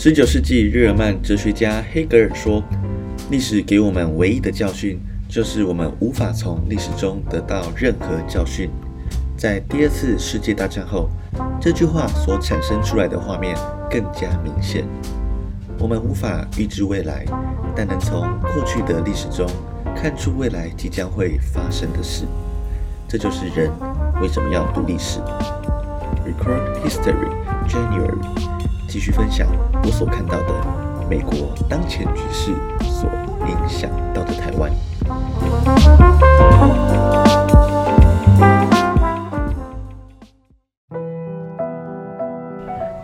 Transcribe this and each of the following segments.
十九世纪日耳曼哲学家黑格尔说：“历史给我们唯一的教训，就是我们无法从历史中得到任何教训。”在第二次世界大战后，这句话所产生出来的画面更加明显。我们无法预知未来，但能从过去的历史中看出未来即将会发生的事。这就是人为什么要读历史。Record History January。继续分享我所看到的美国当前局势所影响到的台湾。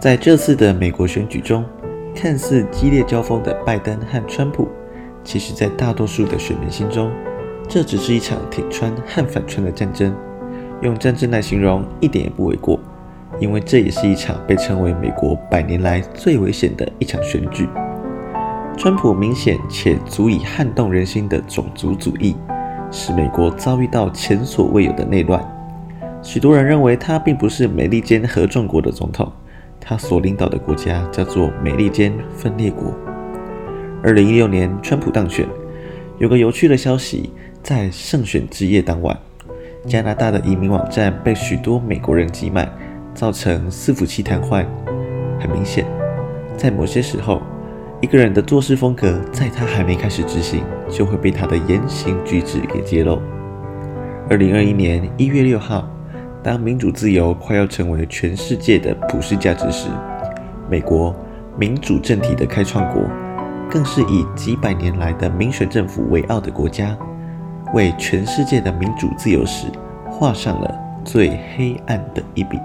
在这次的美国选举中，看似激烈交锋的拜登和川普，其实，在大多数的选民心中，这只是一场挺川和反川的战争。用战争来形容，一点也不为过。因为这也是一场被称为美国百年来最危险的一场选举。川普明显且足以撼动人心的种族主义，使美国遭遇到前所未有的内乱。许多人认为他并不是美利坚合众国的总统，他所领导的国家叫做美利坚分裂国。二零一六年，川普当选，有个有趣的消息，在胜选之夜当晚，加拿大的移民网站被许多美国人挤满。造成伺服器瘫痪。很明显，在某些时候，一个人的做事风格，在他还没开始执行，就会被他的言行举止给揭露。二零二一年一月六号，当民主自由快要成为全世界的普世价值时，美国民主政体的开创国，更是以几百年来的民选政府为傲的国家，为全世界的民主自由史画上了最黑暗的一笔。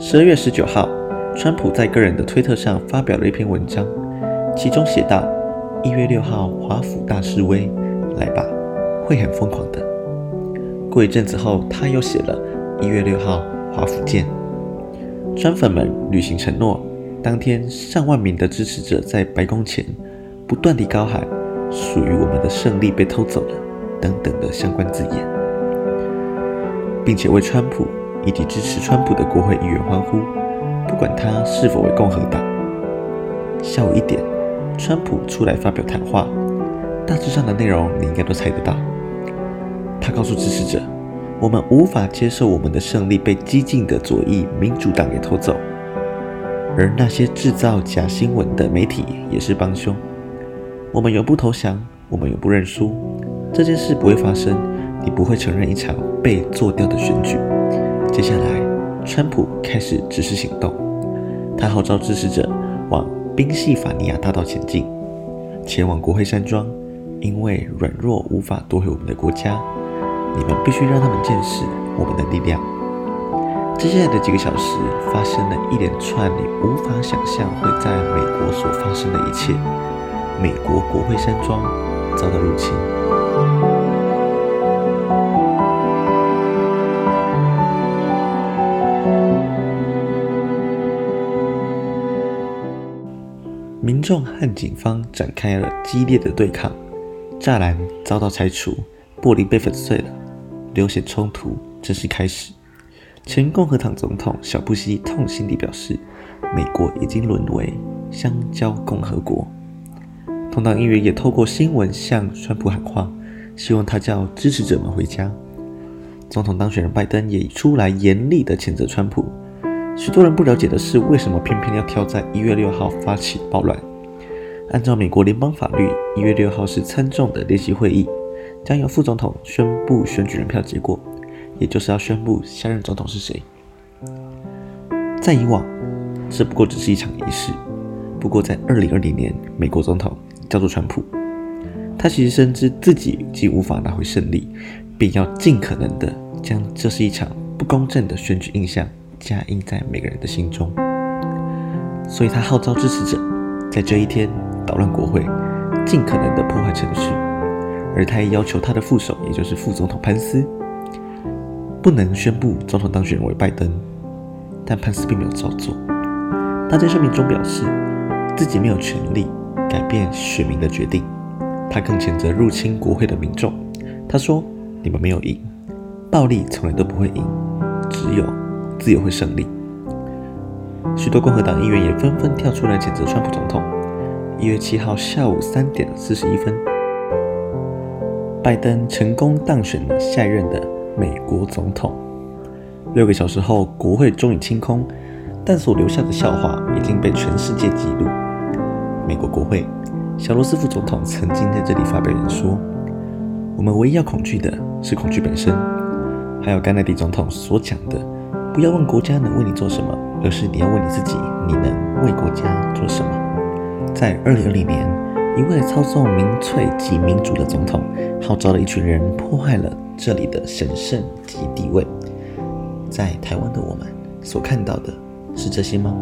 十二月十九号，川普在个人的推特上发表了一篇文章，其中写道：“一月六号，华府大示威，来吧，会很疯狂的。”过一阵子后，他又写了：“一月六号，华府见。”川粉们履行承诺，当天上万名的支持者在白宫前不断地高喊：“属于我们的胜利被偷走了”等等的相关字眼，并且为川普。以及支持川普的国会议员欢呼，不管他是否为共和党。下午一点，川普出来发表谈话，大致上的内容你应该都猜得到。他告诉支持者：“我们无法接受我们的胜利被激进的左翼民主党给偷走，而那些制造假新闻的媒体也是帮凶。我们永不投降，我们永不认输。这件事不会发生，你不会承认一场被做掉的选举。”接下来，川普开始指示行动。他号召支持者往宾夕法尼亚大道前进，前往国会山庄，因为软弱无法夺回我们的国家。你们必须让他们见识我们的力量。接下来的几个小时，发生了一连串你无法想象会在美国所发生的一切。美国国会山庄遭到入侵。民众和警方展开了激烈的对抗，栅栏遭到拆除，玻璃被粉碎了，流血冲突正式开始。前共和党总统小布希痛心地表示：“美国已经沦为香蕉共和国。”同党议员也透过新闻向川普喊话，希望他叫支持者们回家。总统当选人拜登也出来严厉地谴责川普。许多人不了解的是，为什么偏偏要挑在一月六号发起暴乱？按照美国联邦法律，一月六号是参众的联席会议，将由副总统宣布选举人票结果，也就是要宣布下任总统是谁。在以往，这不过只是一场仪式。不过在二零二零年，美国总统叫做川普，他其实深知自己已经无法拿回胜利，并要尽可能的将这是一场不公正的选举印象。加印在每个人的心中，所以他号召支持者在这一天捣乱国会，尽可能的破坏程序，而他也要求他的副手，也就是副总统潘斯，不能宣布总统当选人为拜登，但潘斯并没有照做。他在声明中表示，自己没有权利改变选民的决定。他更谴责入侵国会的民众。他说：“你们没有赢，暴力从来都不会赢，只有自由会胜利。”许多共和党议员也纷纷跳出来谴责川普总统。一月七号下午三点四十一分，拜登成功当选了下一任的美国总统。六个小时后，国会终于清空。但所留下的笑话已经被全世界记录。美国国会，小罗斯福总统曾经在这里发表演说：“我们唯一要恐惧的是恐惧本身。”还有甘乃迪总统所讲的：“不要问国家能为你做什么，而是你要问你自己，你能为国家做什么。”在二零二零年，一位操纵民粹及民主的总统，号召了一群人破坏了这里的神圣及地位。在台湾的我们所看到的。是这些吗？